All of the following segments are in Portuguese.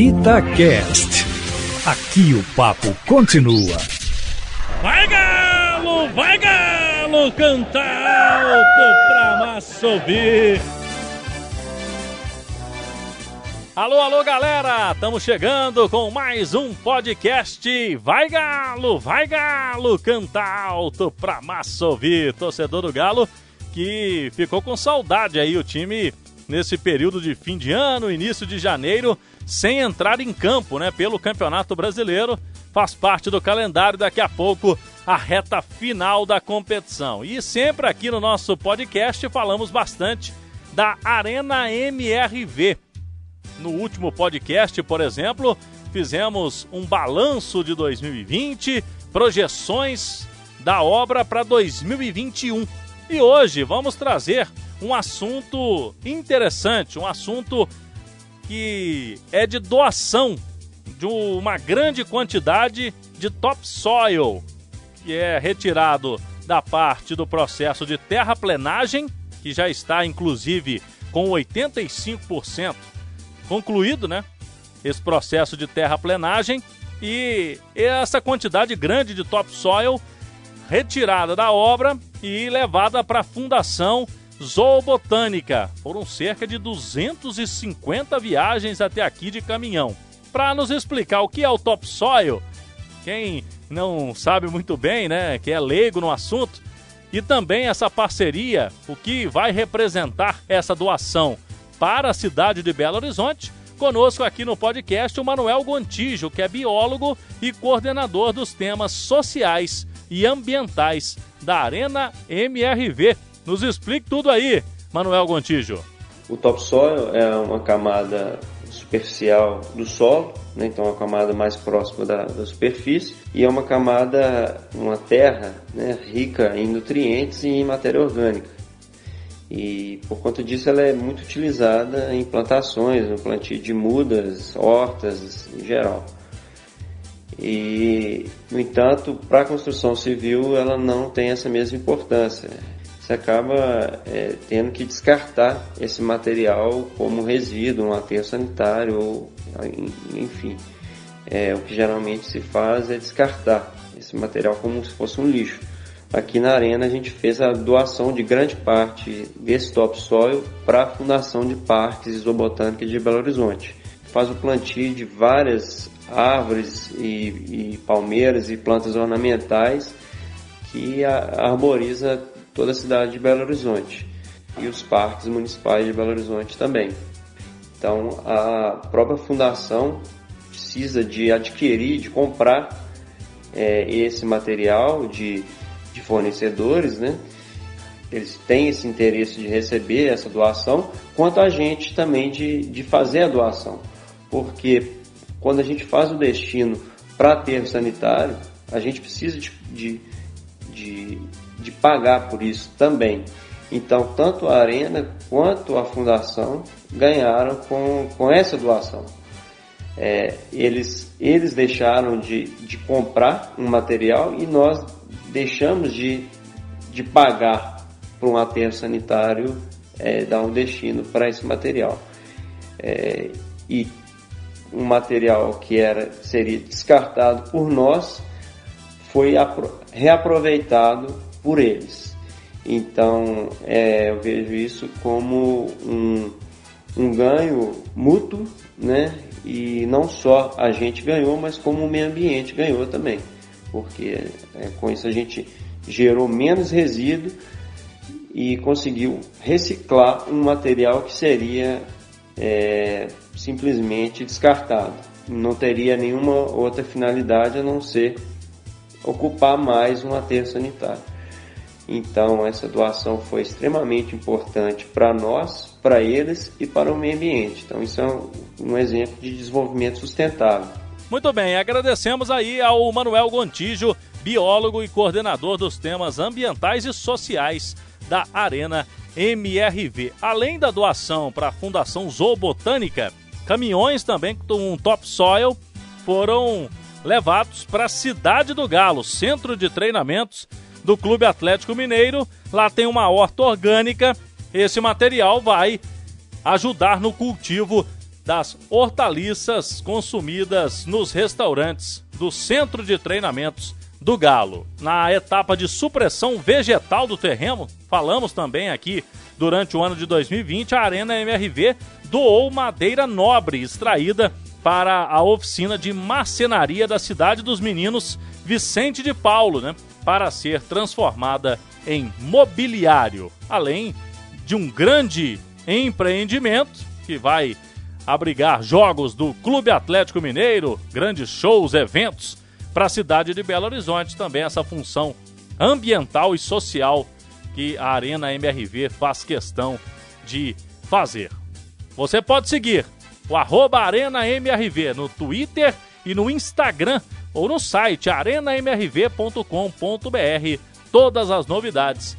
Itacast. Aqui o papo continua. Vai galo, vai galo, canta alto pra massa. Alô, alô, galera! Estamos chegando com mais um podcast. Vai Galo, vai Galo, canta alto pra massa. Torcedor do Galo que ficou com saudade aí o time nesse período de fim de ano, início de janeiro, sem entrar em campo, né, pelo Campeonato Brasileiro. Faz parte do calendário daqui a pouco a reta final da competição. E sempre aqui no nosso podcast falamos bastante da Arena MRV no último podcast, por exemplo, fizemos um balanço de 2020, projeções da obra para 2021. E hoje vamos trazer um assunto interessante, um assunto que é de doação de uma grande quantidade de topsoil, que é retirado da parte do processo de terraplenagem, que já está inclusive com 85% concluído, né? Esse processo de terraplenagem e essa quantidade grande de topsoil retirada da obra e levada para a Fundação Zoobotânica. Foram cerca de 250 viagens até aqui de caminhão. Para nos explicar o que é o topsoil, quem não sabe muito bem, né, que é leigo no assunto, e também essa parceria, o que vai representar essa doação para a cidade de Belo Horizonte. Conosco aqui no podcast o Manuel Gontijo, que é biólogo e coordenador dos temas sociais e ambientais da Arena MRV. Nos explique tudo aí, Manuel Gontijo. O topsoil é uma camada superficial do solo, né? então é uma camada mais próxima da, da, superfície e é uma camada, uma terra né? rica em nutrientes e em matéria orgânica e por conta disso ela é muito utilizada em plantações, no plantio de mudas, hortas em geral. E, no entanto, para a construção civil ela não tem essa mesma importância. Você acaba é, tendo que descartar esse material como resíduo, um aterro sanitário, ou, enfim. É, o que geralmente se faz é descartar esse material como se fosse um lixo. Aqui na Arena a gente fez a doação de grande parte desse topsoil para a Fundação de Parques Isobotânica de Belo Horizonte. Faz o plantio de várias árvores e, e palmeiras e plantas ornamentais que arboriza toda a cidade de Belo Horizonte e os parques municipais de Belo Horizonte também. Então a própria fundação precisa de adquirir, de comprar é, esse material de de fornecedores, né? Eles têm esse interesse de receber essa doação, quanto a gente também de, de fazer a doação. Porque quando a gente faz o destino para aterro sanitário, a gente precisa de, de, de, de pagar por isso também. Então, tanto a Arena quanto a Fundação ganharam com, com essa doação. É, eles, eles deixaram de, de comprar um material e nós deixamos de, de pagar para um aterro sanitário é, dar um destino para esse material. É, e um material que era, seria descartado por nós foi reaproveitado por eles. Então é, eu vejo isso como um, um ganho mútuo, né? E não só a gente ganhou, mas como o meio ambiente ganhou também porque é, com isso a gente gerou menos resíduo e conseguiu reciclar um material que seria é, simplesmente descartado. Não teria nenhuma outra finalidade a não ser ocupar mais um aterro sanitário. Então, essa doação foi extremamente importante para nós, para eles e para o meio ambiente. Então, isso é um exemplo de desenvolvimento sustentável. Muito bem, agradecemos aí ao Manuel Gontijo, biólogo e coordenador dos temas ambientais e sociais da Arena MRV. Além da doação para a Fundação Zoobotânica, caminhões também com topsoil foram levados para a Cidade do Galo, centro de treinamentos do Clube Atlético Mineiro. Lá tem uma horta orgânica. Esse material vai ajudar no cultivo das hortaliças consumidas nos restaurantes do Centro de Treinamentos do Galo. Na etapa de supressão vegetal do terreno, falamos também aqui durante o ano de 2020, a Arena MRV doou madeira nobre extraída para a oficina de marcenaria da cidade dos meninos Vicente de Paulo, né, para ser transformada em mobiliário, além de um grande empreendimento que vai abrigar jogos do Clube Atlético Mineiro, grandes shows, eventos para a cidade de Belo Horizonte, também essa função ambiental e social que a Arena MRV faz questão de fazer. Você pode seguir o arroba Arena MRV no Twitter e no Instagram ou no site arenamrv.com.br todas as novidades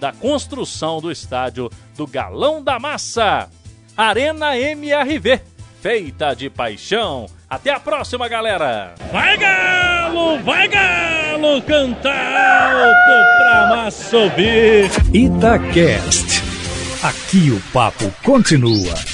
da construção do estádio do Galão da Massa. Arena MRV, feita de paixão. Até a próxima, galera! Vai Galo, vai Galo, cantar alto pra massa subir. Itacast. Aqui o papo continua.